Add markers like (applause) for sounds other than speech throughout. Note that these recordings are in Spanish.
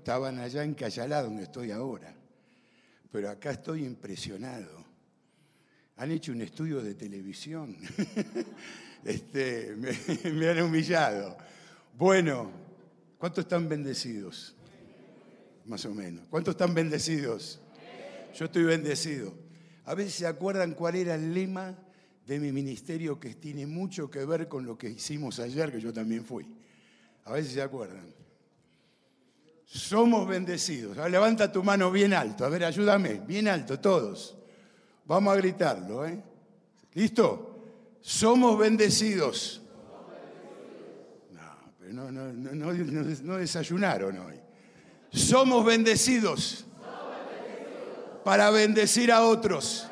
estaban allá en Cayalá, donde estoy ahora. Pero acá estoy impresionado. Han hecho un estudio de televisión. (laughs) este, me, (laughs) me han humillado. Bueno, ¿cuántos están bendecidos? Más o menos. ¿Cuántos están bendecidos? Yo estoy bendecido. A veces se acuerdan cuál era el lema de mi ministerio que tiene mucho que ver con lo que hicimos ayer, que yo también fui. A veces se acuerdan. Somos bendecidos. levanta tu mano bien alto. A ver, ayúdame. Bien alto, todos. Vamos a gritarlo, ¿eh? ¿Listo? Somos bendecidos. No, pero no, no, no, no desayunaron hoy. Somos bendecidos para bendecir a otros.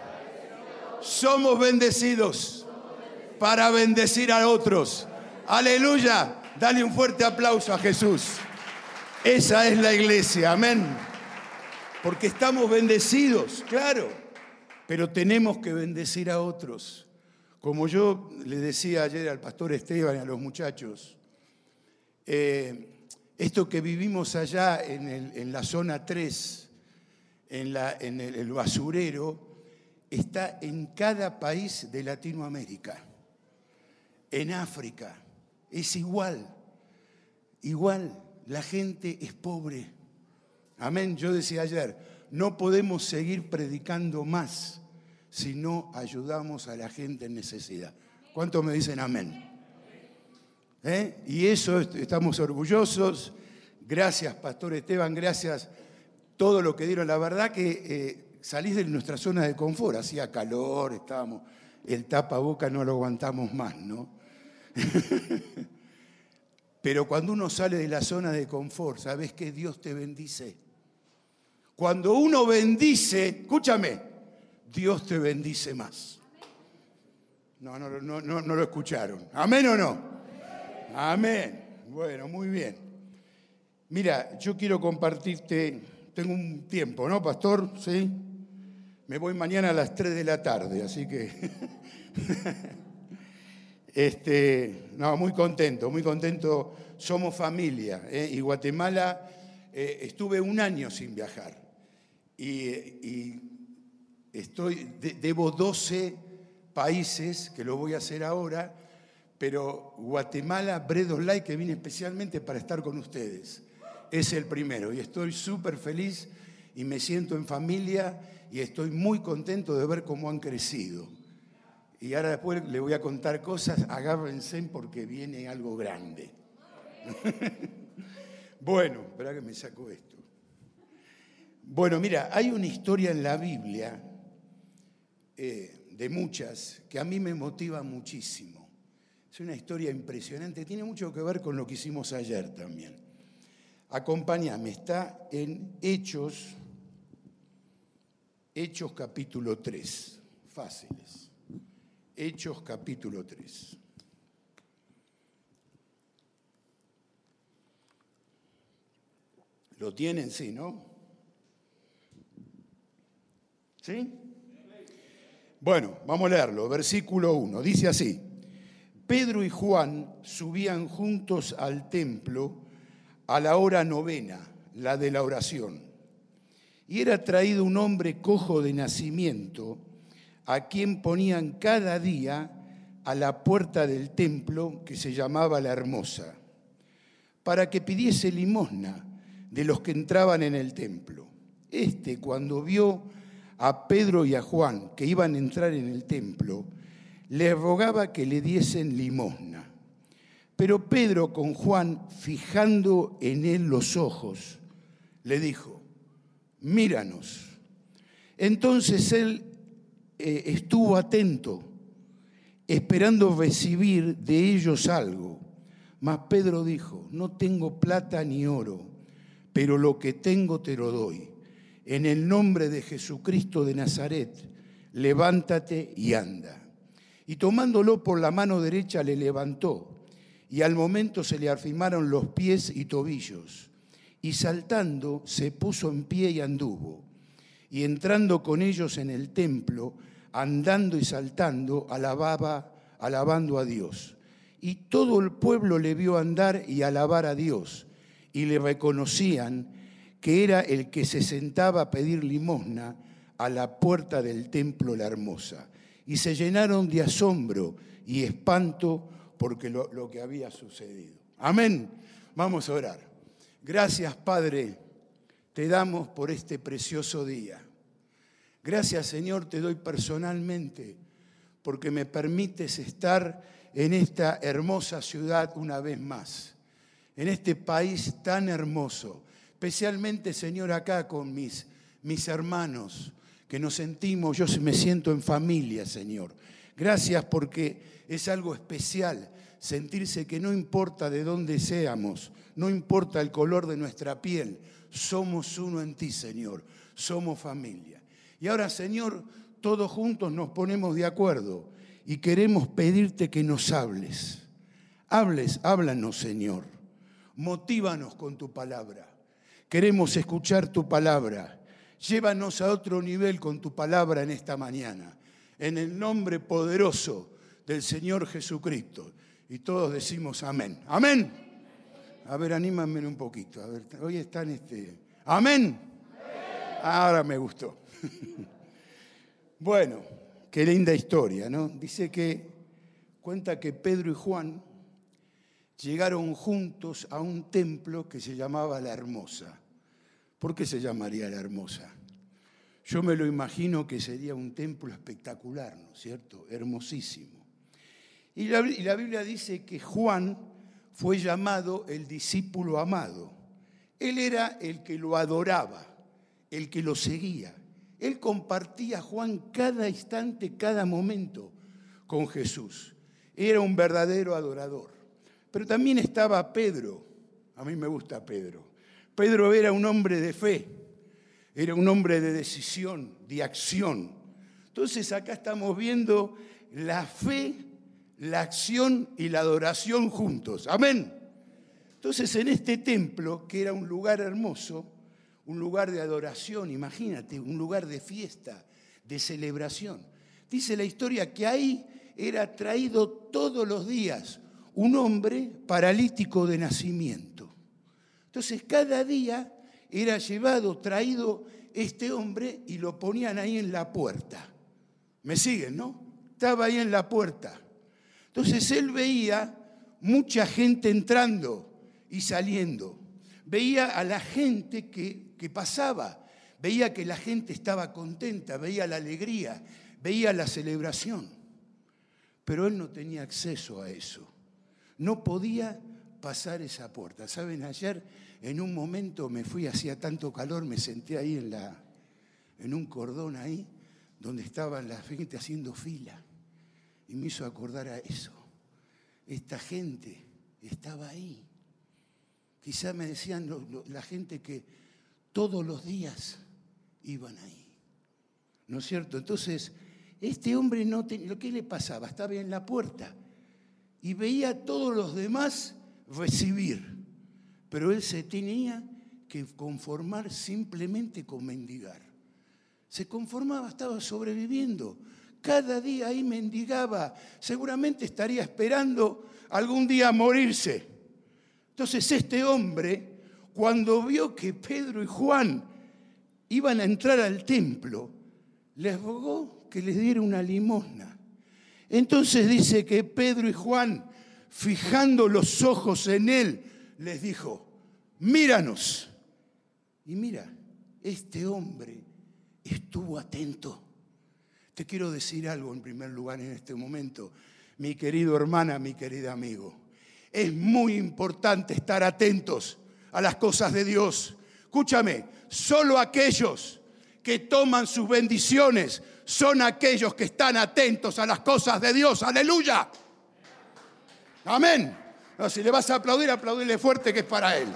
Somos bendecidos para bendecir a otros. Aleluya. Dale un fuerte aplauso a Jesús. Esa es la iglesia. Amén. Porque estamos bendecidos, claro. Pero tenemos que bendecir a otros. Como yo le decía ayer al pastor Esteban y a los muchachos, eh, esto que vivimos allá en, la zona 3, en, en el basurero, está en cada país de Latinoamérica, en África, es igual, igual, la gente es pobre. Amén, yo decía ayer, no podemos seguir predicando más si no ayudamos a la gente en necesidad. ¿Cuántos me dicen amén? ¿Eh? Y eso estamos orgullosos. Gracias, Pastor Esteban, gracias todo lo que dieron. La verdad que eh, salís de nuestra zona de confort, hacía calor, estábamos, el tapaboca no lo aguantamos más, ¿no? (laughs) Pero cuando uno sale de la zona de confort, sabes que Dios te bendice. Cuando uno bendice, escúchame, Dios te bendice más. No, no, no, no, no lo escucharon. ¿Amén o no? Amén. Bueno, muy bien. Mira, yo quiero compartirte, tengo un tiempo, ¿no, pastor? ¿Sí? Me voy mañana a las 3 de la tarde, así que... (laughs) este, no, muy contento, muy contento. Somos familia. ¿eh? Y Guatemala, eh, estuve un año sin viajar. Y, estoy, debo 12 países, que lo voy a hacer ahora, pero Guatemala, Bredos Light, que vine especialmente para estar con ustedes. Es el primero. Y estoy súper feliz y me siento en familia y estoy muy contento de ver cómo han crecido. Y ahora después le voy a contar cosas, agárrense porque viene algo grande. (laughs) bueno, espera que me saco esto. Bueno, mira, hay una historia en la Biblia, eh, de muchas, que a mí me motiva muchísimo. Es una historia impresionante, tiene mucho que ver con lo que hicimos ayer también. Acompáñame, está en Hechos Hechos capítulo 3, fáciles. Hechos capítulo 3. ¿Lo tienen? Sí, ¿no? ¿Sí? Bueno, vamos a leerlo. Versículo 1. Dice así. Pedro y Juan subían juntos al templo a la hora novena, la de la oración y era traído un hombre cojo de nacimiento, a quien ponían cada día a la puerta del templo que se llamaba la Hermosa, para que pidiese limosna de los que entraban en el templo. Este, cuando vio a Pedro y a Juan que iban a entrar en el templo, le rogaba que le diesen limosna. Pero Pedro con Juan, fijando en él los ojos, le dijo, míranos. Entonces él eh, estuvo atento, esperando recibir de ellos algo. Mas Pedro dijo, no tengo plata ni oro, pero lo que tengo te lo doy. En el nombre de Jesucristo de Nazaret, levántate y anda. Y tomándolo por la mano derecha le levantó, y al momento se le afirmaron los pies y tobillos y saltando se puso en pie y anduvo. Y entrando con ellos en el templo, andando y saltando, alababa, alabando a Dios. y todo el pueblo le vio andar y alabar a Dios, y le reconocían que era el que se sentaba a pedir limosna a la puerta del templo la hermosa. Y se llenaron de asombro y espanto porque lo, lo que había sucedido. Amén. Vamos a orar. Gracias, Padre, te damos por este precioso día. Gracias, Señor, te doy personalmente porque me permites estar en esta hermosa ciudad una vez más, en este país tan hermoso, especialmente, Señor, acá con mis, mis hermanos, que nos sentimos, yo me siento en familia, Señor. Gracias porque es algo especial sentirse que no importa de dónde seamos, no importa el color de nuestra piel, somos uno en ti, Señor, somos familia. Y ahora, Señor, todos juntos nos ponemos de acuerdo y queremos pedirte que nos hables. Hables, háblanos, Señor. Motívanos con tu palabra. Queremos escuchar tu palabra. Llévanos a otro nivel con tu palabra en esta mañana. En el nombre poderoso del Señor Jesucristo. Y todos decimos amén. Amén. A ver, anímame un poquito. Hoy están este. Amén. Ahora me gustó. (laughs) bueno. Qué linda historia, ¿no? Dice que cuenta que Pedro y Juan llegaron juntos a un templo que se llamaba La Hermosa. ¿Por qué se llamaría La Hermosa? Yo me lo imagino que sería un templo espectacular, ¿no es cierto? Hermosísimo. Y la, y la Biblia dice que Juan fue llamado el discípulo amado. Él era el que lo adoraba, el que lo seguía. Él compartía, Juan, cada instante, cada momento con Jesús. Era un verdadero adorador. Pero también estaba Pedro. A mí me gusta Pedro. Pedro era un hombre de fe, era un hombre de decisión, de acción. Entonces acá estamos viendo la fe, la acción y la adoración juntos. Amén. Entonces en este templo, que era un lugar hermoso, un lugar de adoración, imagínate, un lugar de fiesta, de celebración. Dice la historia que ahí era traído todos los días un hombre paralítico de nacimiento. Entonces cada día era llevado, traído este hombre y lo ponían ahí en la puerta. ¿Me siguen, no? Estaba ahí en la puerta. Entonces él veía mucha gente entrando y saliendo. Veía a la gente que que pasaba. Veía que la gente estaba contenta, veía la alegría, veía la celebración. Pero él no tenía acceso a eso. No podía pasar esa puerta. Saben, ayer en un momento me fui, hacía tanto calor, me senté ahí en, la, en un cordón ahí, donde estaba la gente haciendo fila. Y me hizo acordar a eso. Esta gente estaba ahí. Quizá me decían la gente que todos los días iban ahí. ¿No es cierto? Entonces, este hombre no tenía, ¿qué le pasaba? Estaba en la puerta y veía a todos los demás recibir, pero él se tenía que conformar simplemente con mendigar. Se conformaba, estaba sobreviviendo. Cada día ahí mendigaba. Seguramente estaría esperando algún día morirse. Entonces este hombre cuando vio que Pedro y Juan iban a entrar al templo, les rogó que les diera una limosna. Entonces dice que Pedro y Juan, fijando los ojos en él, les dijo, míranos. Y mira, este hombre estuvo atento. Te quiero decir algo en primer lugar en este momento, mi querido hermana, mi querido amigo. Es muy importante estar atentos a las cosas de Dios. Escúchame, solo aquellos que toman sus bendiciones son aquellos que están atentos a las cosas de Dios. Aleluya. Amén. si le vas a aplaudir, aplaudirle fuerte que es para Él. (laughs)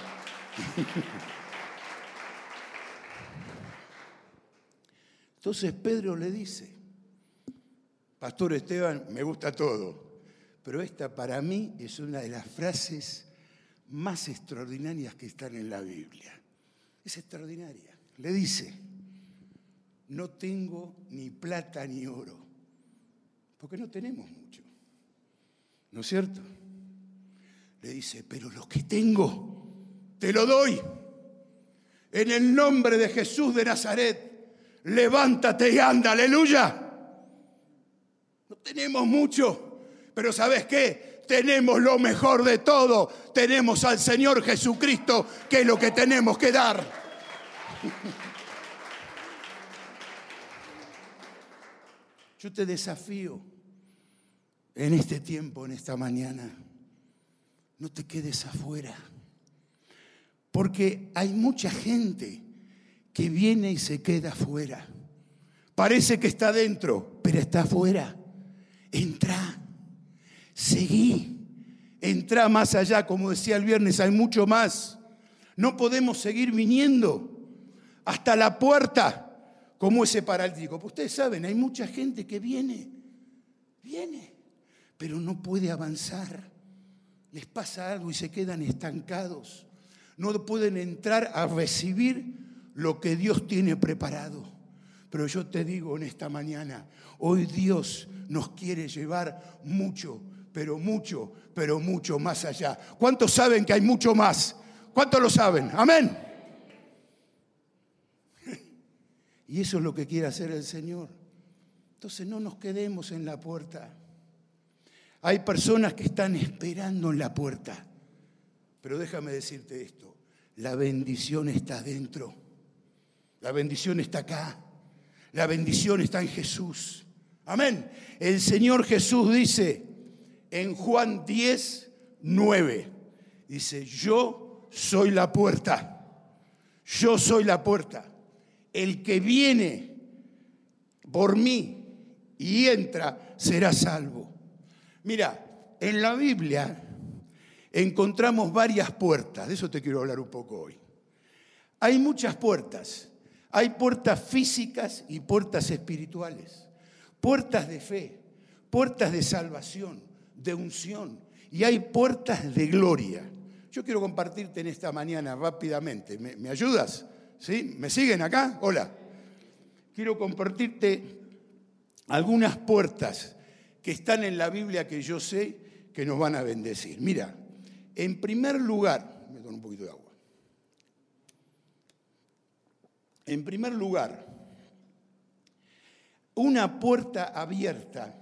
Entonces Pedro le dice, Pastor Esteban, me gusta todo, pero esta para mí es una de las frases más extraordinarias que están en la Biblia. Es extraordinaria. Le dice, no tengo ni plata ni oro, porque no tenemos mucho. ¿No es cierto? le dice, pero lo que tengo, te lo doy. En el nombre de Jesús de Nazaret, levántate y anda, aleluya. No tenemos mucho, pero ¿sabes qué? Tenemos lo mejor de todo. Tenemos al Señor Jesucristo, que es lo que tenemos que dar. (laughs) Yo te desafío en este tiempo, en esta mañana, no te quedes afuera. Porque hay mucha gente que viene y se queda afuera. Parece que está dentro, pero está afuera. Entra, seguí, entra más allá, como decía el viernes, hay mucho más. No podemos seguir viniendo hasta la puerta como ese paralítico. Pues ustedes saben, hay mucha gente que viene, viene, pero no puede avanzar. Les pasa algo y se quedan estancados. No pueden entrar a recibir lo que Dios tiene preparado. Pero yo te digo en esta mañana, hoy Dios nos quiere llevar mucho, pero mucho, pero mucho más allá. ¿Cuántos saben que hay mucho más? ¿Cuántos lo saben? Amén. (laughs) Y eso es lo que quiere hacer el Señor. Entonces no nos quedemos en la puerta. Hay personas que están esperando en la puerta. Pero déjame decirte esto, la bendición está dentro. La bendición está acá. La bendición está en Jesús. Amén. El Señor Jesús dice en Juan 10, 9, dice, yo soy la puerta. Yo soy la puerta el que viene por mí y entra será salvo. Mira, en la Biblia encontramos varias puertas, de eso te quiero hablar un poco hoy. Hay muchas puertas, hay puertas físicas y puertas espirituales, puertas de fe, puertas de salvación, de unción, y hay puertas de gloria. Yo quiero compartirte en esta mañana rápidamente, ¿me, ayudas? ¿Sí? ¿Me siguen acá? Hola. Quiero compartirte algunas puertas que están en la Biblia que yo sé que nos van a bendecir. Mira, en primer lugar, me un poquito de agua. En primer lugar, una puerta abierta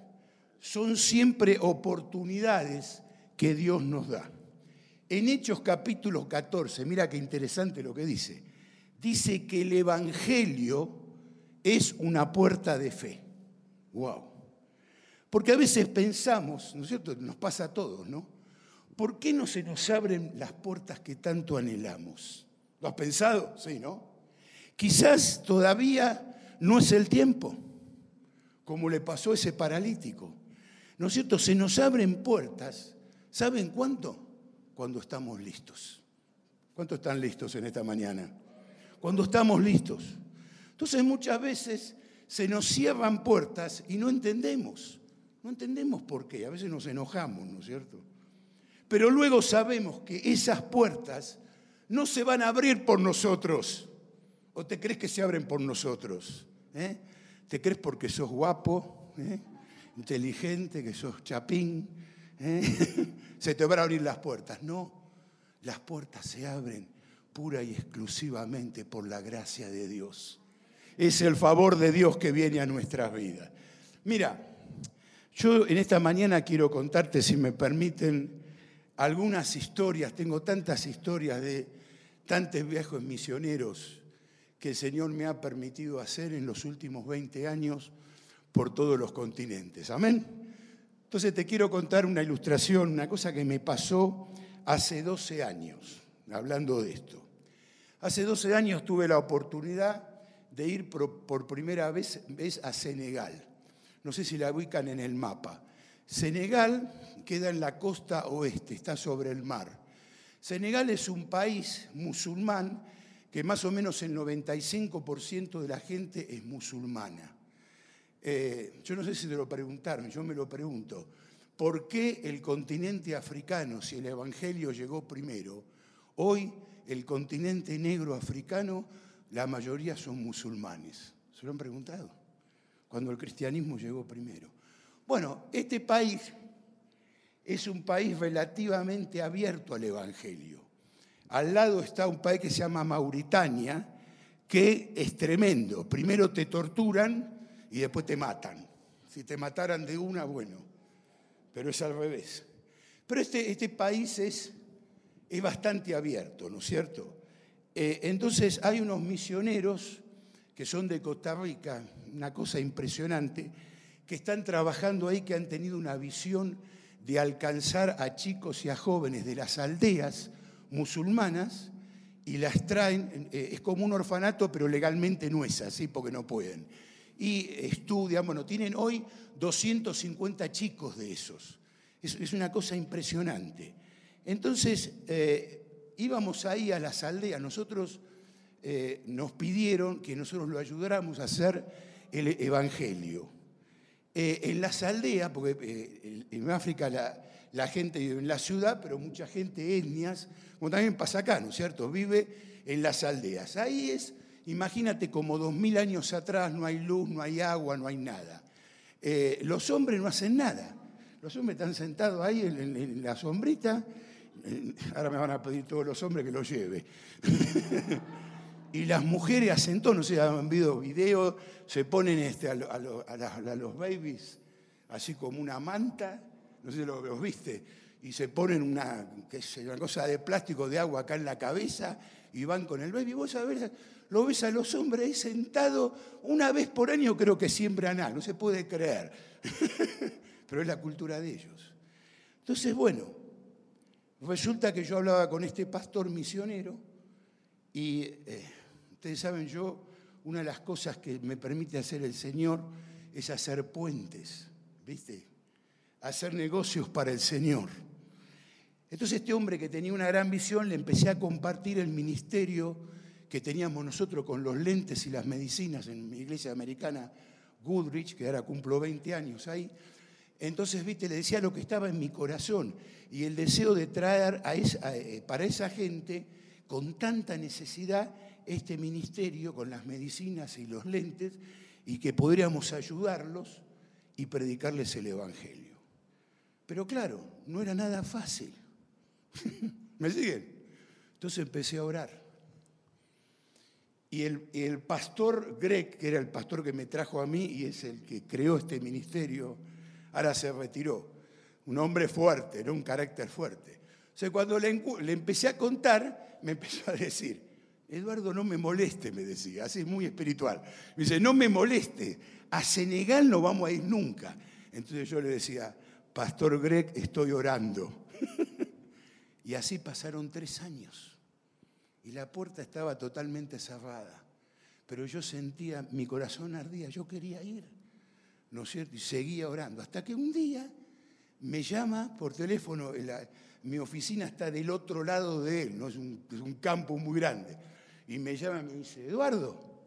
son siempre oportunidades que Dios nos da. En Hechos capítulo 14, mira qué interesante lo que dice dice que el Evangelio es una puerta de fe. ¡Wow! Porque a veces pensamos, ¿no es cierto? Nos pasa a todos, ¿no? ¿Por qué no se nos abren las puertas que tanto anhelamos? ¿Lo has pensado? Sí, ¿no? Quizás todavía no es el tiempo, como le pasó a ese paralítico. ¿No es cierto? Se nos abren puertas. ¿Saben cuánto? Cuando estamos listos. ¿Cuántos están listos en esta mañana? cuando estamos listos. Entonces muchas veces se nos cierran puertas y no entendemos. No entendemos por qué. A veces nos enojamos, ¿no es cierto? Pero luego sabemos que esas puertas no se van a abrir por nosotros. ¿O te crees que se abren por nosotros? ¿Eh? ¿Te crees porque sos guapo, ¿Eh? Inteligente, que sos chapín? ¿Eh? (laughs) se te van a abrir las puertas. No, las puertas se abren pura y exclusivamente por la gracia de Dios. Es el favor de Dios que viene a nuestras vidas. Mira, yo en esta mañana quiero contarte, si me permiten, algunas historias. Tengo tantas historias de tantos viejos misioneros que el Señor me ha permitido hacer en los últimos 20 años por todos los continentes. Amén. Entonces te quiero contar una ilustración, una cosa que me pasó hace 12 años, hablando de esto. Hace 12 años tuve la oportunidad de ir por primera vez, a Senegal. No sé si la ubican en el mapa. Senegal queda en la costa oeste, está sobre el mar. Senegal es un país musulmán que más o menos el 95% de la gente es musulmana. Eh, yo no sé si te lo preguntaron, yo me lo pregunto. ¿Por qué el continente africano, si el Evangelio llegó primero, hoy el continente negro africano, la mayoría son musulmanes. ¿Se lo han preguntado? Cuando el cristianismo llegó primero. Bueno, este país es un país relativamente abierto al Evangelio. Al lado está un país que se llama Mauritania, que es tremendo. Primero te torturan y después te matan. Si te mataran de una, bueno, pero es al revés. Pero este, este país es, bastante abierto, ¿no es cierto? Eh, entonces hay unos misioneros que son de Costa Rica, una cosa impresionante, que están trabajando ahí, que han tenido una visión de alcanzar a chicos y a jóvenes de las aldeas musulmanas y las traen, eh, es como un orfanato, pero legalmente no es así porque no pueden. Y estudian, bueno, tienen hoy 250 chicos de esos. Es, una cosa impresionante. Entonces, eh, íbamos ahí a las aldeas, nosotros eh, nos pidieron que nosotros lo ayudáramos a hacer el Evangelio. en las aldeas, porque en África la, la gente vive en la ciudad, pero mucha gente, etnias, como también pasa acá, ¿no es cierto? Vive en las aldeas. Ahí es, imagínate, como dos mil años atrás no hay luz, no hay agua, no hay nada. Eh, los hombres no hacen nada. Los hombres están sentados ahí en, la sombrita. Ahora me van a pedir todos los hombres que los lleve. (laughs) y las mujeres hacen todo, no sé, han visto videos, se ponen este, a, los babies así como una manta no sé si los viste, y se ponen una, una cosa de plástico de agua acá en la cabeza y van con el baby. Vos sabés, lo ves a los hombres ahí sentados una vez por año, creo que siempre anal, no se puede creer. (laughs) Pero es la cultura de ellos. Entonces, bueno, resulta que yo hablaba con este pastor misionero y eh, ustedes saben, yo, una de las cosas que me permite hacer el Señor es hacer puentes, ¿viste? hacer negocios para el Señor. Entonces este hombre que tenía una gran visión le empecé a compartir el ministerio que teníamos nosotros con los lentes y las medicinas en mi iglesia americana Goodrich, que ahora cumplo 20 años ahí. Entonces, viste, le decía lo que estaba en mi corazón y el deseo de traer a eh, para esa gente con tanta necesidad este ministerio con las medicinas y los lentes y que podríamos ayudarlos y predicarles el Evangelio. Pero claro, no era nada fácil. (laughs) ¿Me siguen? Entonces empecé a orar. Y el, pastor Greg, que era el pastor que me trajo a mí y es el que creó este ministerio, ahora se retiró. Un hombre fuerte, era un carácter fuerte. O sea, cuando le, le empecé a contar, me empezó a decir, Eduardo, no me moleste, me decía, así muy espiritual. Me dice, no me moleste, a Senegal no vamos a ir nunca. Entonces yo le decía, Pastor Greg, estoy orando. (laughs) y así pasaron tres años. Y la puerta estaba totalmente cerrada. Pero yo sentía, mi corazón ardía, yo quería ir. ¿No es cierto? Y seguía orando. Hasta que un día me llama por teléfono, mi oficina está del otro lado de él, ¿no? es, un, campo muy grande. Y me llama y me dice, Eduardo,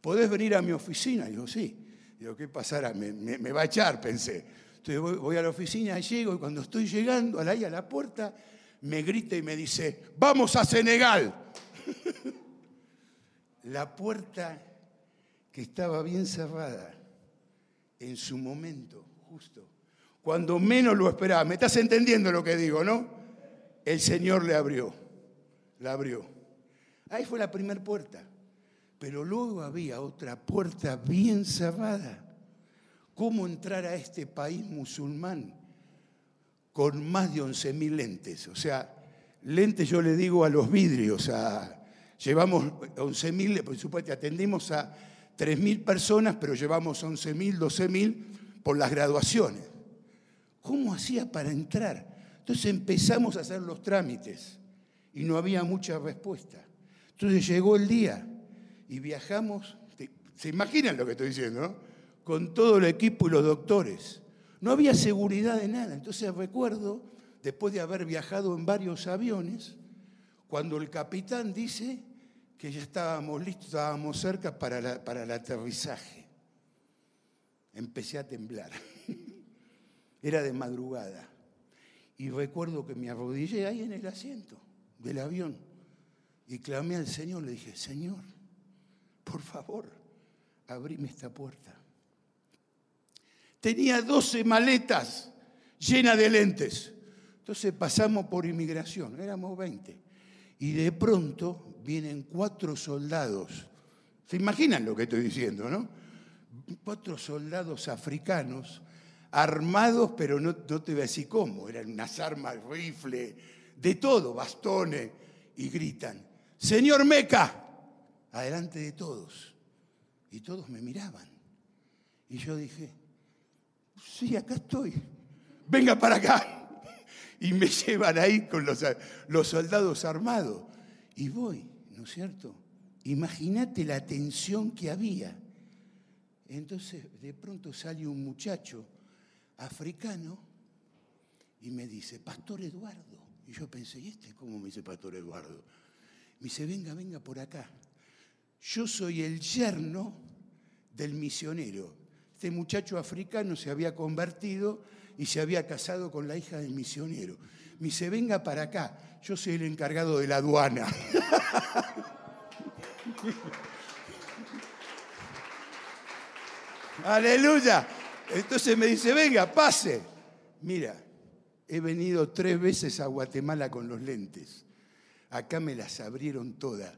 ¿podés venir a mi oficina? Y digo, sí. Digo, ¿qué pasará? Me, me va a echar, pensé. Entonces voy, a la oficina, llego y cuando estoy llegando a la, a la puerta, me grita y me dice, vamos a Senegal. (laughs) la puerta que estaba bien cerrada en su momento, justo, cuando menos lo esperaba. ¿Me estás entendiendo lo que digo, no? El Señor le abrió, la abrió. Ahí fue la primera puerta. Pero luego había otra puerta bien cerrada cómo entrar a este país musulmán con más de 11.000 lentes. O sea, lentes yo le digo a los vidrios, llevamos 11.000, por supuesto atendimos a 3.000 personas, pero llevamos 11.000, 12.000 por las graduaciones. ¿Cómo hacía para entrar? Entonces empezamos a hacer los trámites y no había mucha respuesta. Entonces llegó el día y viajamos, ¿se imaginan lo que estoy diciendo? Con todo el equipo y los doctores. No había seguridad de nada. Entonces recuerdo, después de haber viajado en varios aviones, cuando el capitán dice que ya estábamos listos, estábamos cerca para, para el aterrizaje. Empecé a temblar. (laughs) Era de madrugada. Y recuerdo que me arrodillé ahí en el asiento del avión y clamé al Señor. Le dije, Señor, por favor, abrime esta puerta. Tenía 12 maletas llena de lentes. Entonces pasamos por inmigración, éramos 20. Y de pronto vienen cuatro soldados. ¿Se imaginan lo que estoy diciendo, no? Cuatro soldados africanos armados, pero no, no te voy a decir cómo, eran unas armas, rifle, de todo, bastones, y gritan, Señor Meca, adelante de todos. Y todos me miraban. Y yo dije, sí, acá estoy, venga para acá. Y me (laughs) llevan ahí con los, los soldados armados. Y voy, ¿no es cierto? Imagínate la tensión que había. Entonces de pronto sale un muchacho africano y me dice, Pastor Eduardo. Y yo pensé, ¿y este cómo me dice Pastor Eduardo? Me dice, venga, venga por acá. Yo soy el yerno del misionero. Este muchacho africano se había convertido y se había casado con la hija del misionero. Me dice, venga para acá. Yo soy el encargado de la aduana. (laughs) Aleluya. Entonces me dice, venga, pase. Mira, he venido tres veces a Guatemala con los lentes. Acá me las abrieron todas,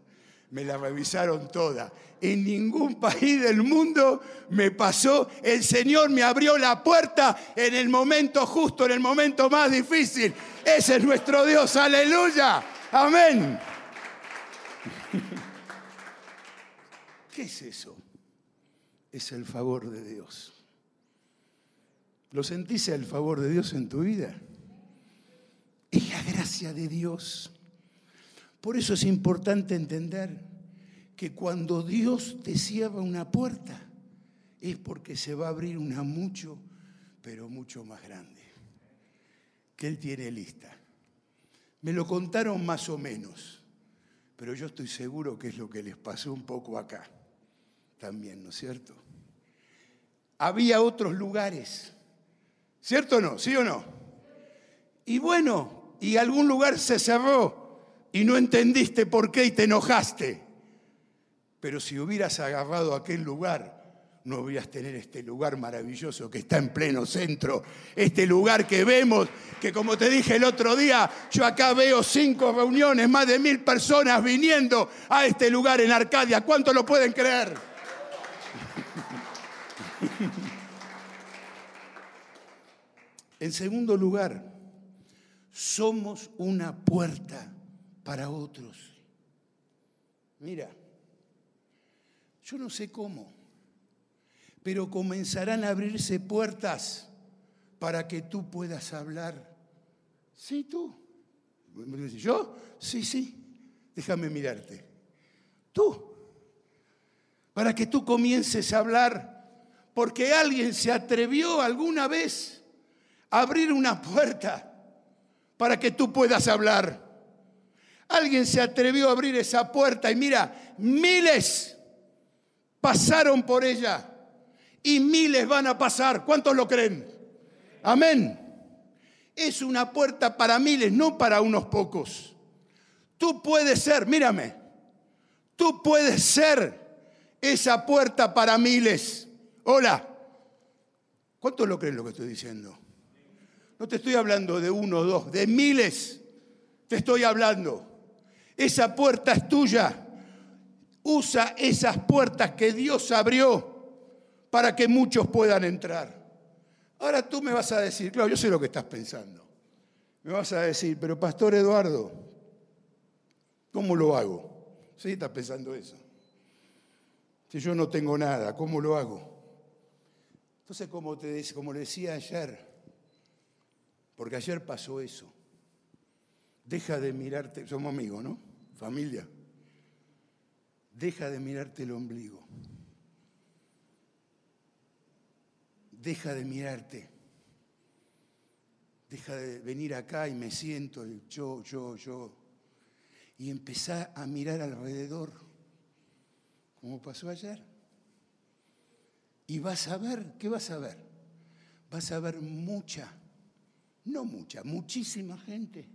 me las revisaron todas. En ningún país del mundo me pasó, el Señor me abrió la puerta en el momento justo, en el momento más difícil. Ese es nuestro Dios, aleluya, amén. (laughs) ¿Qué es eso? Es el favor de Dios. ¿Lo sentís el favor de Dios en tu vida? Es la gracia de Dios. Por eso es importante entender que cuando Dios te cierra una puerta, es porque se va a abrir una mucho, pero mucho más grande, que Él tiene lista. Me lo contaron más o menos, pero yo estoy seguro que es lo que les pasó un poco acá también, ¿no es cierto? Había otros lugares ¿Cierto o no? ¿Sí o no? Y bueno, y algún lugar se cerró y no entendiste por qué y te enojaste. Pero si hubieras agarrado aquel lugar, no hubieras tener este lugar maravilloso que está en pleno centro, este lugar que vemos, que como te dije el otro día, yo acá veo cinco reuniones, más de mil personas viniendo a este lugar en Arcadia. ¿Cuánto lo pueden creer? En segundo lugar, somos una puerta para otros. Mira, yo no sé cómo, pero comenzarán a abrirse puertas para que tú puedas hablar. Sí, tú. ¿Yo? Sí, sí. Déjame mirarte. Tú. Para que tú comiences a hablar, porque alguien se atrevió alguna vez abrir una puerta para que tú puedas hablar. Alguien se atrevió a abrir esa puerta y mira, miles pasaron por ella y miles van a pasar. ¿Cuántos lo creen? Amén. Es una puerta para miles, no para unos pocos. Tú puedes ser, mírame, tú puedes ser esa puerta para miles. Hola. ¿Cuántos lo creen lo que estoy diciendo? No te estoy hablando de uno o dos, de miles te estoy hablando. Esa puerta es tuya. Usa esas puertas que Dios abrió para que muchos puedan entrar. Ahora tú me vas a decir, claro, yo sé lo que estás pensando. Me vas a decir, pero Pastor Eduardo, ¿cómo lo hago? Sí, estás pensando eso. Si yo no tengo nada, ¿cómo lo hago? Entonces, como, te, como le decía ayer, porque ayer pasó eso. Deja de mirarte, somos amigos, ¿no? Familia. Deja de mirarte el ombligo. Deja de mirarte. Deja de venir acá y me siento yo, yo, yo. Y empezar a mirar alrededor, como pasó ayer. Y vas a ver, ¿qué vas a ver? Vas a ver mucha no mucha, muchísima gente,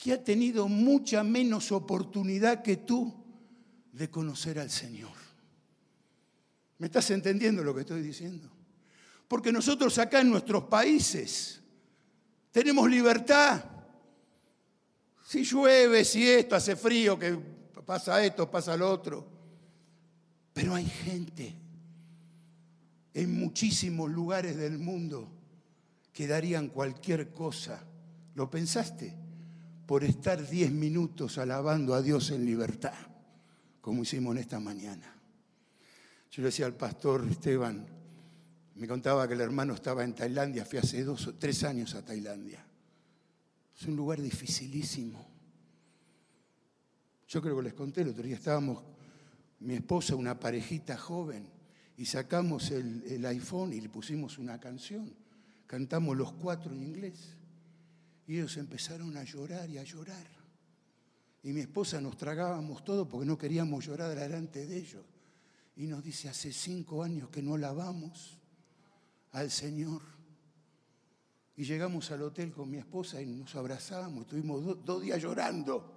que ha tenido mucha menos oportunidad que tú de conocer al Señor. ¿Me estás entendiendo lo que estoy diciendo? Porque nosotros acá en nuestros países Tenemos libertad. Si llueve, si esto, hace frío, que pasa esto, pasa lo otro. Pero hay gente en muchísimos lugares del mundo que darían cualquier cosa. ¿Lo pensaste? Por estar diez minutos alabando a Dios en libertad, como hicimos en esta mañana. Yo le decía al pastor Esteban, me contaba que el hermano estaba en Tailandia, fui hace dos o tres años a Tailandia. Es un lugar dificilísimo. Yo creo que les conté, el otro día estábamos, mi esposa, una parejita joven, y sacamos el, el iPhone y le pusimos una canción. Cantamos los cuatro en inglés. Y ellos empezaron a llorar y a llorar. Y mi esposa nos tragábamos todo porque no queríamos llorar delante de ellos. Y nos dice, hace cinco años que no lavamos al Señor. Y llegamos al hotel con mi esposa y nos abrazamos, estuvimos dos días llorando.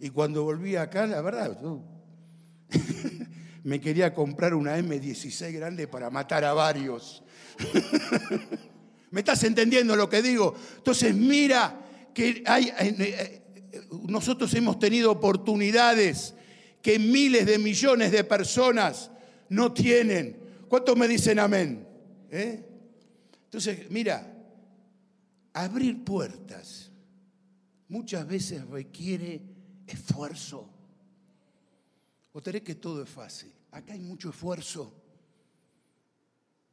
Y cuando volví acá, la verdad, (laughs) me quería comprar una M16 grande para matar a varios. (laughs) ¿Me estás entendiendo lo que digo? Entonces mira que hay, eh, eh, nosotros hemos tenido oportunidades que miles de millones de personas no tienen. ¿Cuántos me dicen amén? ¿Eh? Entonces, mira, abrir puertas muchas veces requiere esfuerzo. O tenés que todo es fácil. Acá hay mucho esfuerzo.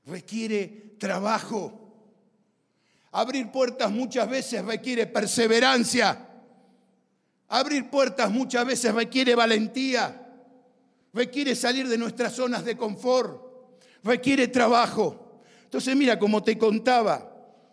Requiere trabajo. Abrir puertas muchas veces requiere perseverancia. Abrir puertas muchas veces requiere valentía. Requiere salir de nuestras zonas de confort. Requiere trabajo. Entonces, mira, como te contaba,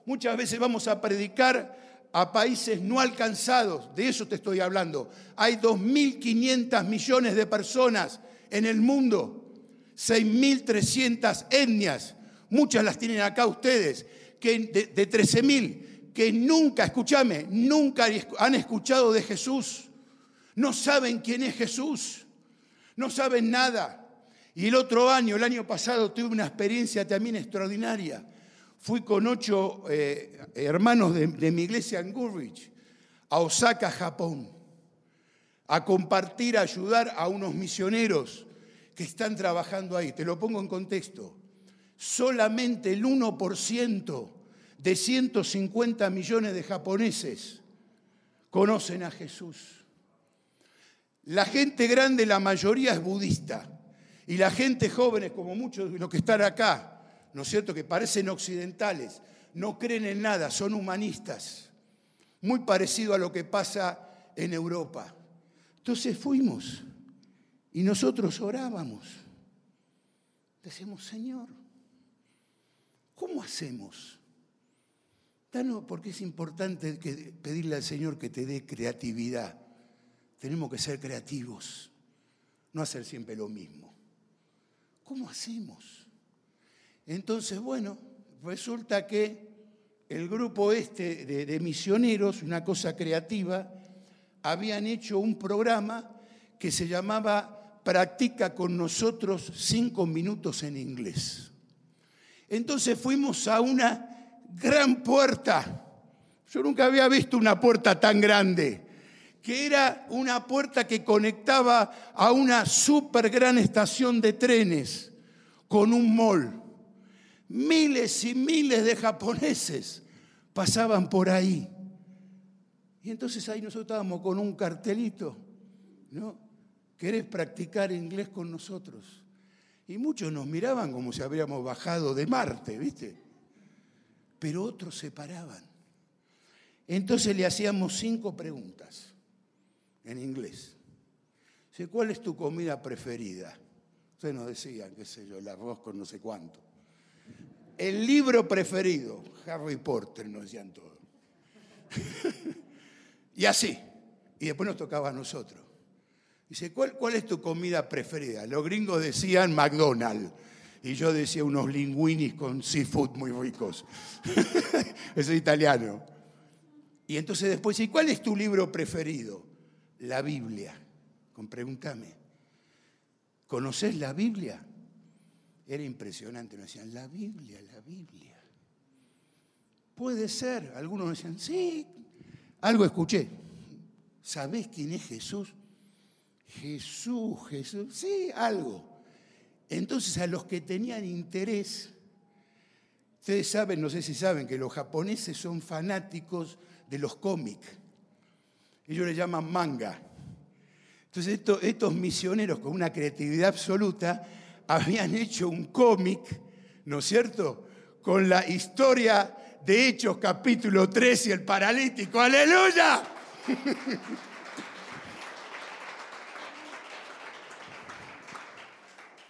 muchas veces vamos a predicar a países no alcanzados, de eso te estoy hablando. Hay 2.500 millones de personas en el mundo, 6.300 etnias, muchas las tienen acá ustedes, de, de 13.000, que nunca, escúchame, nunca han escuchado de Jesús, no saben quién es Jesús, no saben nada. Y el otro año, el año pasado, tuve una experiencia también extraordinaria. Fui con ocho eh, hermanos de, mi iglesia en Goodrich a Osaka, Japón, a compartir, a ayudar a unos misioneros que están trabajando ahí. Te lo pongo en contexto. Solamente el 1% de 150 millones de japoneses conocen a Jesús. La gente grande, la mayoría es budista. Y la gente joven, como muchos de los que están acá, ¿no es cierto?, que parecen occidentales, no creen en nada, son humanistas, muy parecido a lo que pasa en Europa. Entonces fuimos y nosotros orábamos. Decimos, Señor, ¿cómo hacemos? Danos, porque es importante pedirle al Señor que te dé creatividad. Tenemos que ser creativos, no hacer siempre lo mismo. ¿Cómo hacemos? Entonces, bueno, resulta que el grupo este de, misioneros, una cosa creativa, habían hecho un programa que se llamaba Practica con nosotros cinco minutos en inglés. Entonces fuimos a una gran puerta. Yo nunca había visto una puerta tan grande que era una puerta que conectaba a una super gran estación de trenes con un mall. Miles y miles de japoneses pasaban por ahí. Y entonces ahí nosotros estábamos con un cartelito, ¿no? ¿Querés practicar inglés con nosotros? Y muchos nos miraban como si habríamos bajado de Marte, ¿viste? Pero otros se paraban. Entonces le hacíamos cinco preguntas en inglés. ¿Cuál es tu comida preferida? Ustedes nos decían, qué sé yo, el arroz con no sé cuánto. El libro preferido, Harry Potter, nos decían todos. (laughs) y así. Y después nos tocaba a nosotros. Dice, ¿cuál, ¿cuál es tu comida preferida? Los gringos decían McDonald's. Y yo decía unos linguinis con seafood muy ricos. (laughs) Es italiano. Y entonces después, ¿y cuál es tu libro preferido? la Biblia. Con pregúntame, ¿conoces la Biblia? Era impresionante, nos decían, la Biblia, la Biblia. Puede ser. Algunos decían, sí, algo escuché. ¿Sabés quién es Jesús? Jesús, Jesús, sí, algo. Entonces a los que tenían interés, ustedes saben, no sé si saben, que los japoneses son fanáticos de los cómics. Ellos le llaman manga. Entonces estos, misioneros con una creatividad absoluta habían hecho un cómic, ¿no es cierto?, con la historia de Hechos capítulo 3 y el paralítico. Aleluya. (laughs)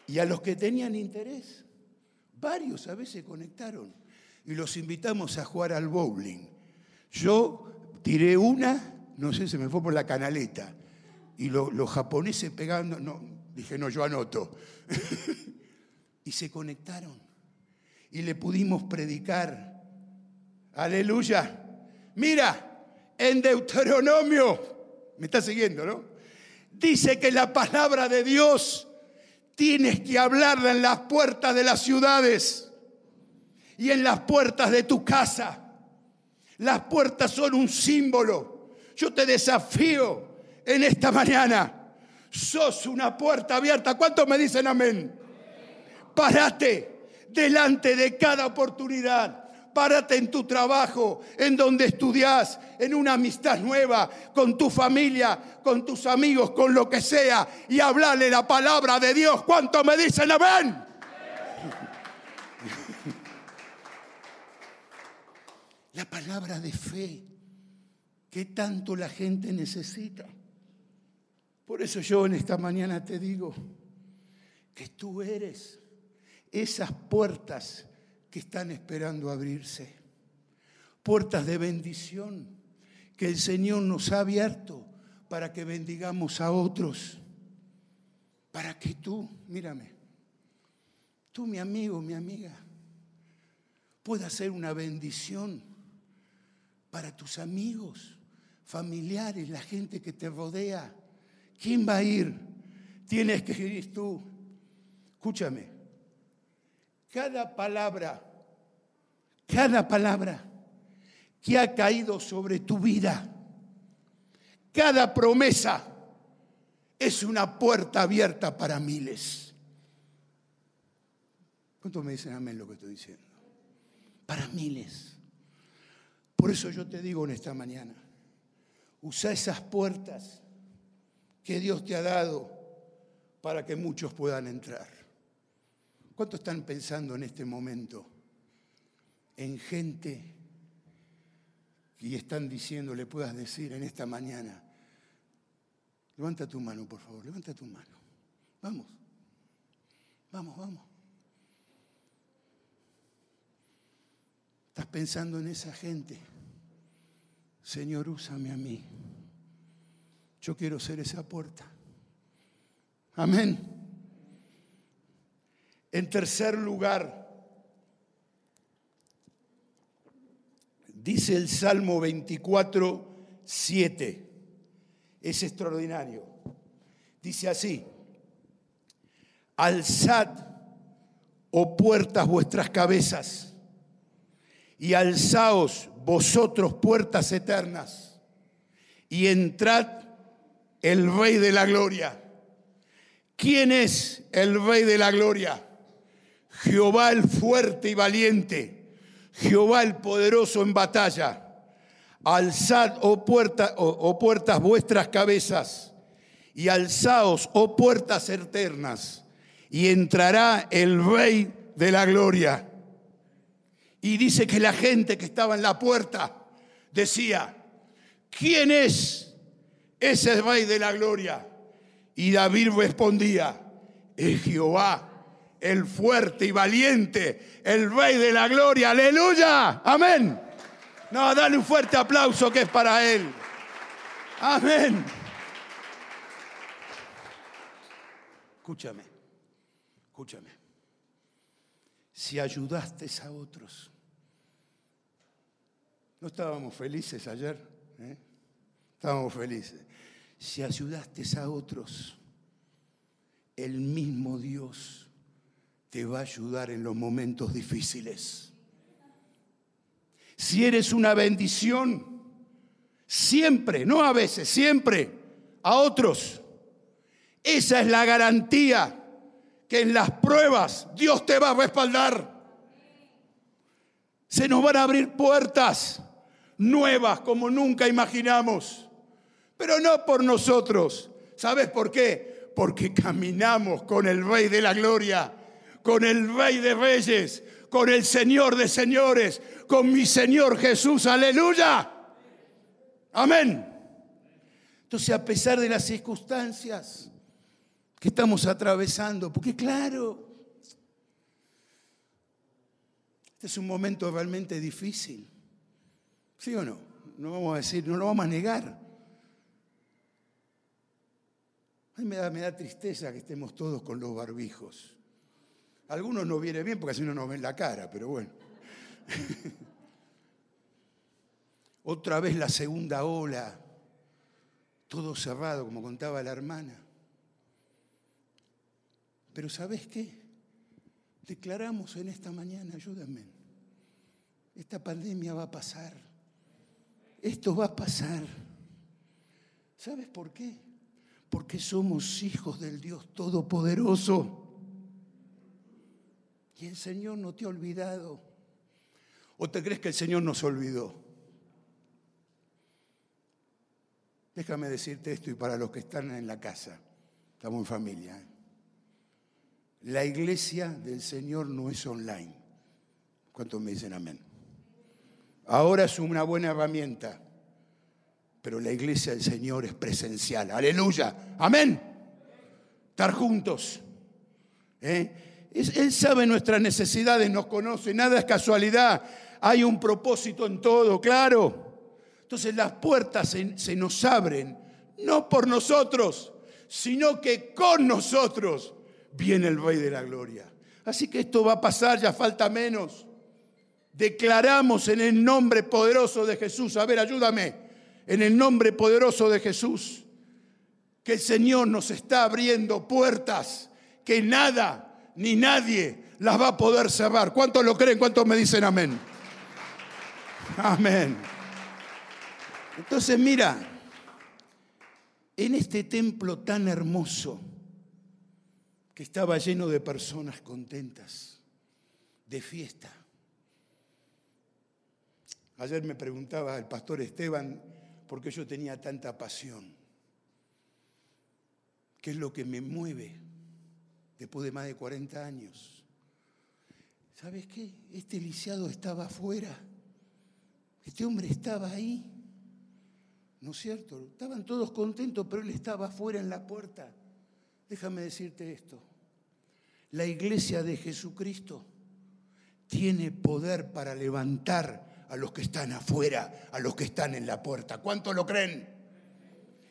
Y a los que tenían interés, varios a veces conectaron y los invitamos a jugar al bowling. Yo tiré una, no sé, se me fue por la canaleta. Y los japoneses pegando, no, dije, no, yo anoto. (laughs) y se conectaron. Y le pudimos predicar. Aleluya. Mira, en Deuteronomio, me está siguiendo, ¿no? Dice que la palabra de Dios tienes que hablarla en las puertas de las ciudades y en las puertas de tu casa. Las puertas son un símbolo. Yo te desafío en esta mañana. Sos una puerta abierta. ¿Cuántos me dicen amén? Párate delante de cada oportunidad. Párate en tu trabajo, en donde estudias, en una amistad nueva, con tu familia, con tus amigos, con lo que sea, y hablarle la palabra de Dios. ¿Cuántos me dicen amén? La palabra de fe que tanto la gente necesita. Por eso yo en esta mañana te digo que tú eres esas puertas que están esperando abrirse. Puertas de bendición que el Señor nos ha abierto para que bendigamos a otros. Para que tú, mírame, tú mi amigo, mi amiga, puedas ser una bendición para tus amigos, familiares, la gente que te rodea. ¿Quién va a ir? Tienes que ir tú. Escúchame, cada palabra, cada palabra que ha caído sobre tu vida, cada promesa es una puerta abierta para miles. ¿Cuántos me dicen amén lo que estoy diciendo? Para miles. Por eso yo te digo en esta mañana, usa esas puertas que Dios te ha dado para que muchos puedan entrar. ¿Cuántos están pensando en este momento en gente y están diciendo, le puedas decir en esta mañana, levanta tu mano, por favor, levanta tu mano. Vamos, vamos, vamos. Estás pensando en esa gente. Señor, úsame a mí. Yo quiero ser esa puerta. Amén. En tercer lugar, dice el Salmo 24, 7. Es extraordinario. Dice así, alzad, oh puertas, vuestras cabezas, y alzaos vosotros puertas eternas, y entrad el Rey de la Gloria. ¿Quién es el Rey de la Gloria? Jehová el fuerte y valiente, Jehová el poderoso en batalla. Alzad, oh, oh, puertas, vuestras cabezas, y alzaos, oh puertas eternas, y entrará el Rey de la Gloria. Y dice que la gente que estaba en la puerta decía, ¿quién es ese Rey de la Gloria? Y David respondía, es Jehová el fuerte y valiente, el rey de la gloria. Aleluya. Amén. No, dale un fuerte aplauso que es para él. Amén. Escúchame, escúchame. Si ayudaste a otros, ¿no estábamos felices ayer? ¿Eh? Estábamos felices. Si ayudaste a otros, el mismo Dios te va a ayudar en los momentos difíciles. si eres una bendición, siempre, no a veces, siempre, a otros, esa es la garantía que en las pruebas Dios te va a respaldar. Se nos van a abrir puertas nuevas como nunca imaginamos, pero no por nosotros. ¿Sabes por qué? Porque caminamos con el Rey de la Gloria, con el Rey de Reyes, con el Señor de Señores, con mi Señor Jesús. Aleluya. Amén. Entonces, a pesar de las circunstancias que estamos atravesando, porque claro, este es un momento realmente difícil. ¿Sí o no? No vamos a decir, no lo vamos a negar. A mí me da, me da tristeza que estemos todos con los barbijos. Algunos no viene bien porque así no nos ven la cara, pero bueno. (laughs) Otra vez la segunda ola, todo cerrado, como contaba la hermana. Pero ¿sabes qué? Declaramos en esta mañana, ayúdame, esta pandemia va a pasar, esto va a pasar. ¿Sabes por qué? Porque somos hijos del Dios Todopoderoso. Y el Señor no te ha olvidado. ¿O te crees que el Señor nos olvidó? Déjame decirte esto y para los que están en la casa, estamos en familia. ¿eh? La iglesia del Señor no es online. ¿Cuántos me dicen amén? Ahora es una buena herramienta, pero la iglesia del Señor es presencial. Aleluya. Amén. Estar juntos. ¿eh? Él sabe nuestras necesidades, nos conoce, nada es casualidad. Hay un propósito en todo, claro. Entonces las puertas se, nos abren, no por nosotros, sino que con nosotros viene el Rey de la Gloria. Así que esto va a pasar, ya falta menos. Declaramos en el nombre poderoso de Jesús, a ver, ayúdame, en el nombre poderoso de Jesús, que el Señor nos está abriendo puertas que nada ni nadie las va a poder cerrar. ¿Cuántos lo creen? ¿Cuántos me dicen amén? Amén. Entonces mira, en este templo tan hermoso, que estaba lleno de personas contentas, de fiesta. Ayer me preguntaba el pastor Esteban por qué yo tenía tanta pasión. ¿Qué es lo que me mueve después de más de 40 años? ¿Sabes qué? Este lisiado estaba afuera. Este hombre estaba ahí. ¿No es cierto? Estaban todos contentos, pero él estaba afuera en la puerta. Déjame decirte esto. La iglesia de Jesucristo tiene poder para levantar a los que están afuera, a los que están en la puerta. ¿Cuánto lo creen?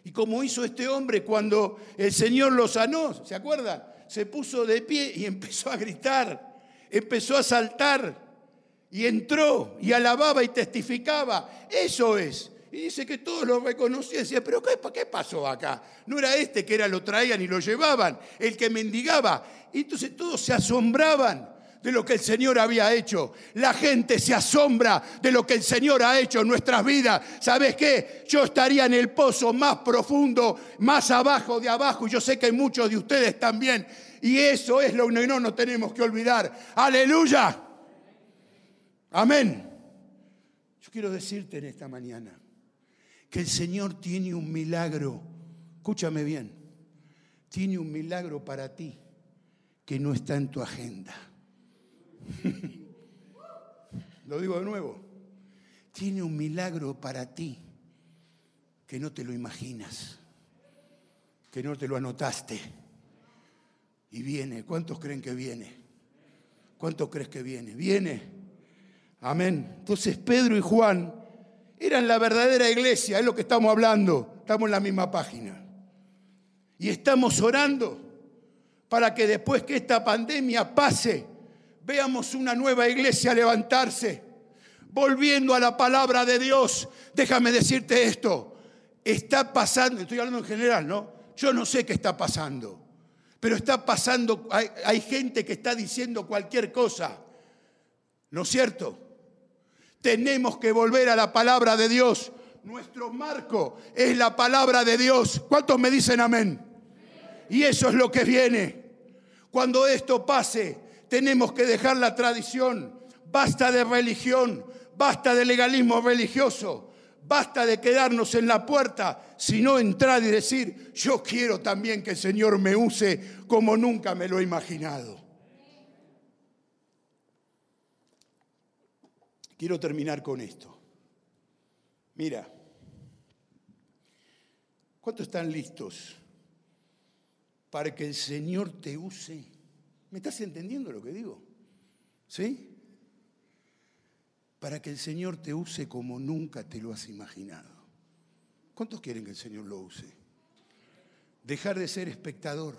Y como hizo este hombre cuando el Señor lo sanó, ¿se acuerdan? Se puso de pie y (laughs) empezó a gritar, empezó a saltar y entró y alababa y testificaba. Eso es y dice que todos lo reconocían. Decía, pero qué, qué, pasó acá? No era este que era lo traían y lo llevaban, el que mendigaba. Y entonces todos se asombraban de lo que el Señor había hecho. La gente se asombra de lo que el Señor ha hecho en nuestras vidas. ¿Sabes qué? Yo estaría en el pozo más profundo, más abajo de abajo, yo sé que hay muchos de ustedes también. Y eso es lo que no nos tenemos que olvidar. Aleluya. Amén. Yo quiero decirte en esta mañana, que el Señor tiene un milagro, escúchame bien, tiene un milagro para ti que no está en tu agenda. (laughs) Lo digo de nuevo, tiene un milagro para ti que no te lo imaginas, que no te lo anotaste. Y viene, ¿cuántos creen que viene? ¿Cuántos crees que viene? Viene. Amén. Entonces Pedro y Juan eran la verdadera iglesia, es lo que estamos hablando, estamos en la misma página. Y estamos orando para que después que esta pandemia pase, veamos una nueva iglesia levantarse, volviendo a la palabra de Dios. Déjame decirte esto, está pasando, estoy hablando en general, ¿no? Yo no sé qué está pasando, pero está pasando, hay, gente que está diciendo cualquier cosa, ¿no es cierto? Tenemos que volver a la palabra de Dios. Nuestro marco es la palabra de Dios. ¿Cuántos me dicen amén? Y eso es lo que viene. Cuando esto pase, tenemos que dejar la tradición. Basta de religión, basta de legalismo religioso, basta de quedarnos en la puerta, sino entrar y decir, yo quiero también que el Señor me use como nunca me lo he imaginado. Quiero terminar con esto. Mira, ¿cuántos están listos para que el Señor te use? ¿Me estás entendiendo lo que digo? ¿Sí? Para que el Señor te use como nunca te lo has imaginado. ¿Cuántos quieren que el Señor lo use? Dejar de ser espectador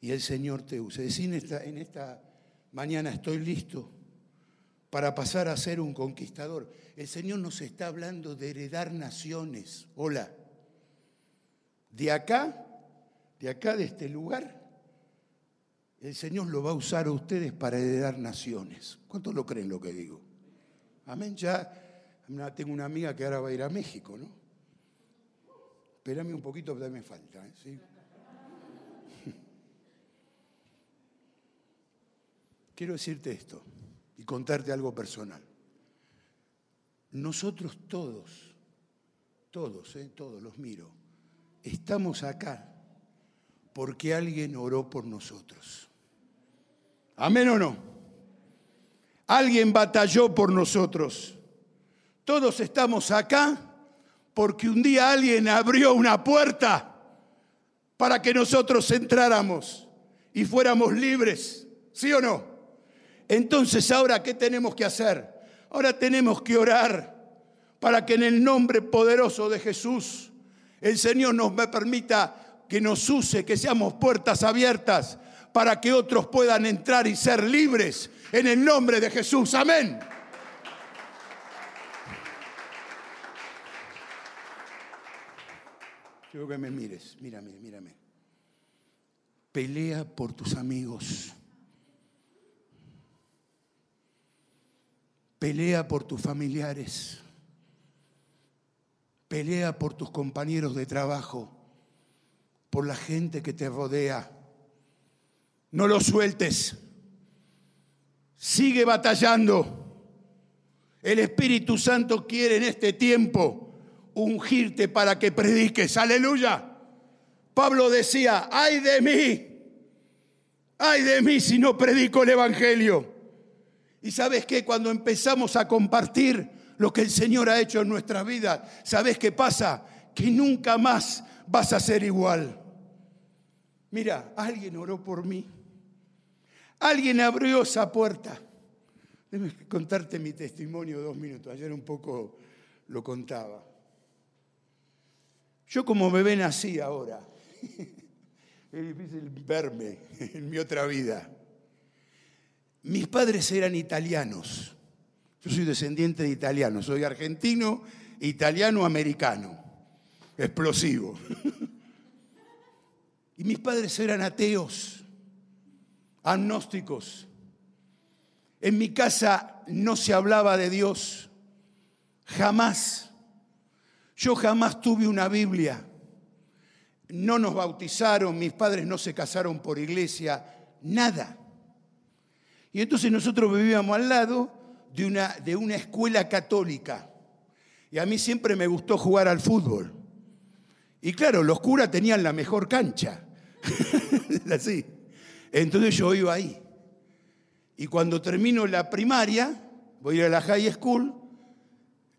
y el Señor te use. Decir en esta, en esta mañana estoy listo para pasar a ser un conquistador. El Señor nos está hablando de heredar naciones. Hola. De acá, de acá, de este lugar, el Señor lo va a usar a ustedes para heredar naciones. ¿Cuántos lo creen lo que digo? Amén. Ya tengo una amiga que ahora va a ir a México, ¿no? Espérame un poquito, pero me falta. ¿eh? (laughs) Quiero decirte esto y contarte algo personal. Nosotros todos, todos, eh, todos los miro, estamos acá porque alguien oró por nosotros. Amén o no. Alguien batalló por nosotros. Todos estamos acá porque un día alguien abrió una puerta para que nosotros entráramos y fuéramos libres. ¿Sí o no? Entonces, ahora, ¿qué tenemos que hacer? Ahora tenemos que orar para que en el nombre poderoso de Jesús el Señor nos permita que nos use, que seamos puertas abiertas para que otros puedan entrar y ser libres en el nombre de Jesús. Amén. Quiero que me mires, mírame, mírame. Pelea por tus amigos. Pelea por tus familiares. Pelea por tus compañeros de trabajo, por la gente que te rodea. No lo sueltes. Sigue batallando. El Espíritu Santo quiere en este tiempo ungirte para que prediques. Aleluya. Pablo decía, ay de mí, ay de mí si no predico el Evangelio. Y sabes que cuando empezamos a compartir lo que el Señor ha hecho en nuestra vida, ¿sabes qué pasa? Que nunca más vas a ser igual. Mira, alguien oró por mí. Alguien abrió esa puerta. Déjame contarte mi testimonio dos minutos. Ayer un poco lo contaba. Yo como bebé nací ahora. (laughs) Es difícil verme en mi otra vida. Mis padres eran italianos. Yo soy descendiente de italianos. Soy argentino, italiano, americano. Explosivo. (laughs) Y mis padres eran ateos, agnósticos. En mi casa no se hablaba de Dios. Jamás. Yo jamás tuve una Biblia. No nos bautizaron, mis padres no se casaron por iglesia, nada. Y entonces nosotros vivíamos al lado de una, de una escuela católica. Y a mí siempre me gustó jugar al fútbol. Y claro, los curas tenían la mejor cancha. (laughs) Así. Entonces yo iba ahí. Y cuando termino la primaria, voy a ir a la high school,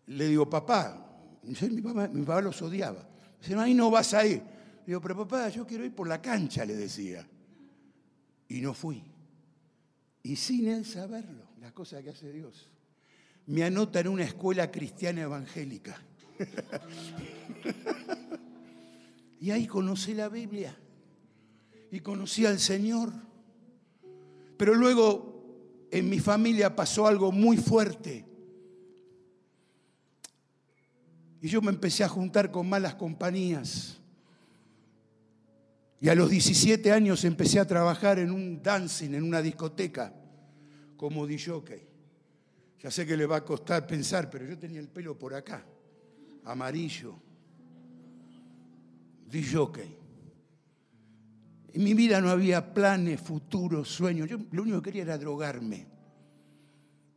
le digo, papá, mi papá, mi papá los odiaba. Dice, no, ahí no vas a ir. Digo, pero papá, yo quiero ir por la cancha, le decía. Y no fui. Y sin él saberlo, las cosas que hace Dios, me anota en una escuela cristiana evangélica. (laughs) y ahí conocí la Biblia y conocí al Señor. Pero luego en mi familia pasó algo muy fuerte. Y yo me empecé a juntar con malas compañías. Y a los 17 años empecé a trabajar en un dancing, en una discoteca, como DJ. Ya sé que le va a costar pensar, pero yo tenía el pelo por acá, amarillo, jockey. En mi vida no había planes, futuros, sueños. Yo lo único que quería era drogarme.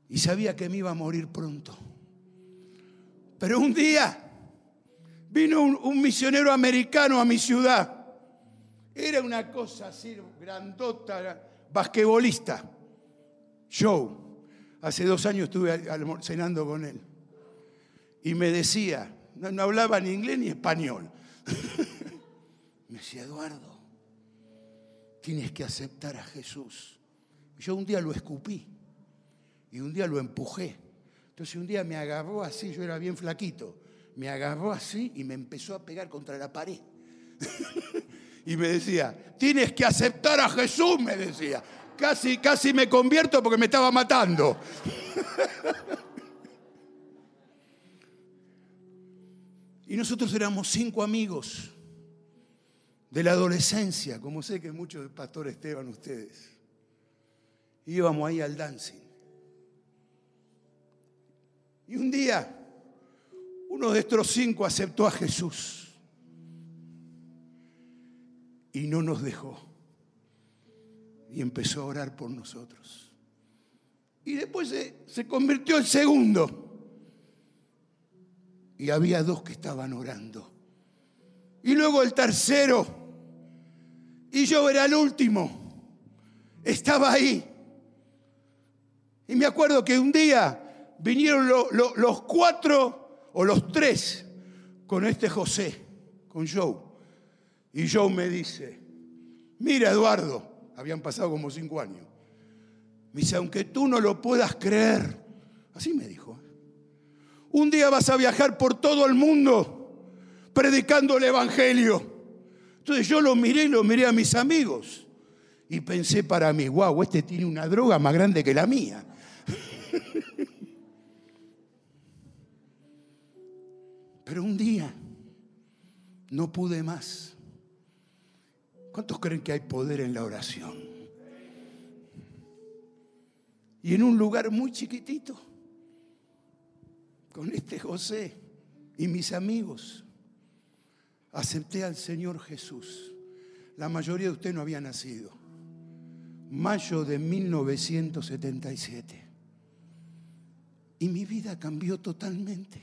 Y sabía que me iba a morir pronto. Pero un día vino un, misionero americano a mi ciudad. Era una cosa así, grandota, basquetbolista. Joe. Hace dos años estuve cenando con él. Y me decía, no hablaba ni inglés ni español. (laughs) me decía, Eduardo, tienes que aceptar a Jesús. Yo un día lo escupí y un día lo empujé. Entonces un día me agarró así, yo era bien flaquito, me agarró así y me empezó a pegar contra la pared. (laughs) y me decía, tienes que aceptar a Jesús, me decía. Casi, casi me convierto porque me estaba matando. (laughs) y nosotros éramos cinco amigos de la adolescencia, como sé que muchos de Pastor Esteban ustedes. Íbamos ahí al dancing. Y un día, uno de estos cinco aceptó a Jesús y no nos dejó. Y empezó a orar por nosotros. Y después se, se convirtió el segundo. Y había dos que estaban orando. Y luego el tercero. Y yo era el último. Estaba ahí. Y me acuerdo que un día vinieron los cuatro o los tres con este José, con Joe. Y Joe me dice, mira Eduardo, habían pasado como cinco años. Me dice, aunque tú no lo puedas creer, así me dijo, un día vas a viajar por todo el mundo predicando el Evangelio. Entonces yo lo miré y lo miré a mis amigos y pensé para mí, wow, este tiene una droga más grande que la mía. (laughs) Pero un día no pude más. ¿Cuántos creen que hay poder en la oración? Y en un lugar muy chiquitito, con este José y mis amigos, acepté al Señor Jesús. La mayoría de ustedes no había nacido. Mayo de 1977. Y mi vida cambió totalmente.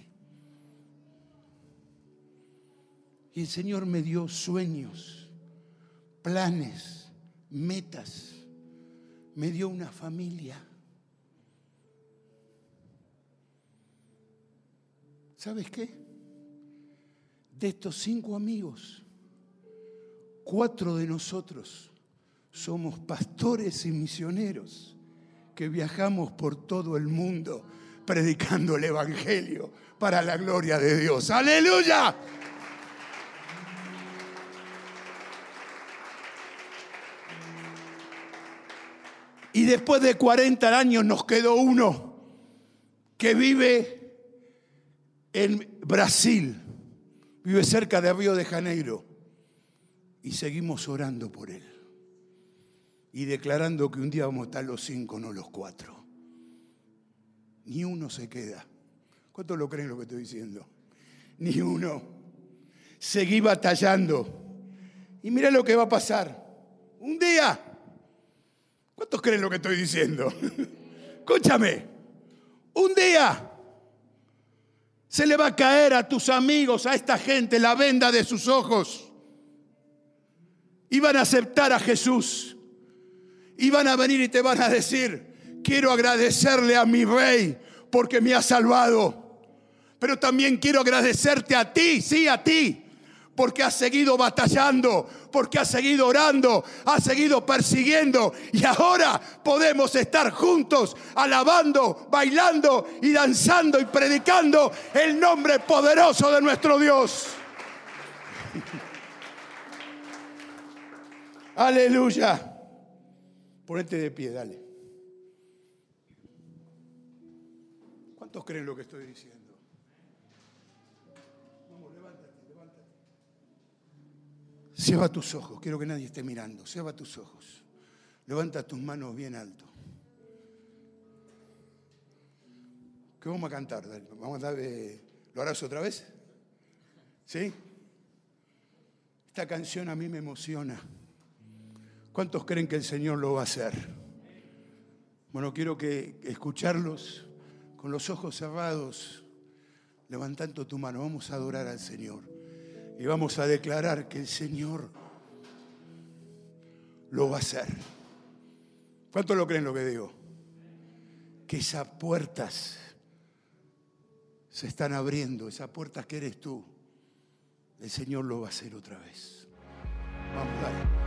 Y el Señor me dio sueños, planes, metas. Me dio una familia. ¿Sabes qué? De estos cinco amigos, cuatro de nosotros somos pastores y misioneros que viajamos por todo el mundo predicando el Evangelio para la gloria de Dios. Aleluya. Y después de 40 años nos quedó uno que vive en Brasil vive cerca de Río de Janeiro. Y seguimos orando por él. Y declarando que un día vamos a estar los cinco, no los cuatro. Ni uno se queda. ¿Cuántos lo creen lo que estoy diciendo? Ni uno. Seguí batallando. Y mira lo que va a pasar. Un día. ¿Cuántos creen lo que estoy diciendo? (laughs) Escúchame. Un día se le va a caer a tus amigos, a esta gente, la venda de sus ojos. Y van a aceptar a Jesús. Y van a venir y te van a decir, quiero agradecerle a mi rey porque me ha salvado. Pero también quiero agradecerte a ti, sí, a ti, porque has seguido batallando, porque has seguido orando, has seguido persiguiendo y ahora podemos estar juntos alabando, bailando y danzando y predicando el nombre poderoso de nuestro Dios. (laughs) Aleluya. Ponete de pie, dale. ¿Cuántos creen lo que estoy diciendo? Cierra tus ojos, quiero que nadie esté mirando. Cierra tus ojos. Levanta tus manos bien alto. ¿Qué vamos a cantar? Vamos a dar, ¿Lo harás otra vez? ¿Sí? Esta canción a mí me emociona. ¿Cuántos creen que el Señor lo va a hacer? Bueno, quiero que escucharlos con los ojos cerrados, levantando tu mano. Vamos a adorar al Señor y vamos a declarar que el Señor lo va a hacer. ¿Cuántos lo creen lo que digo? Que esas puertas se están abriendo, esas puertas que eres tú, el Señor lo va a hacer otra vez. Vamos, dale.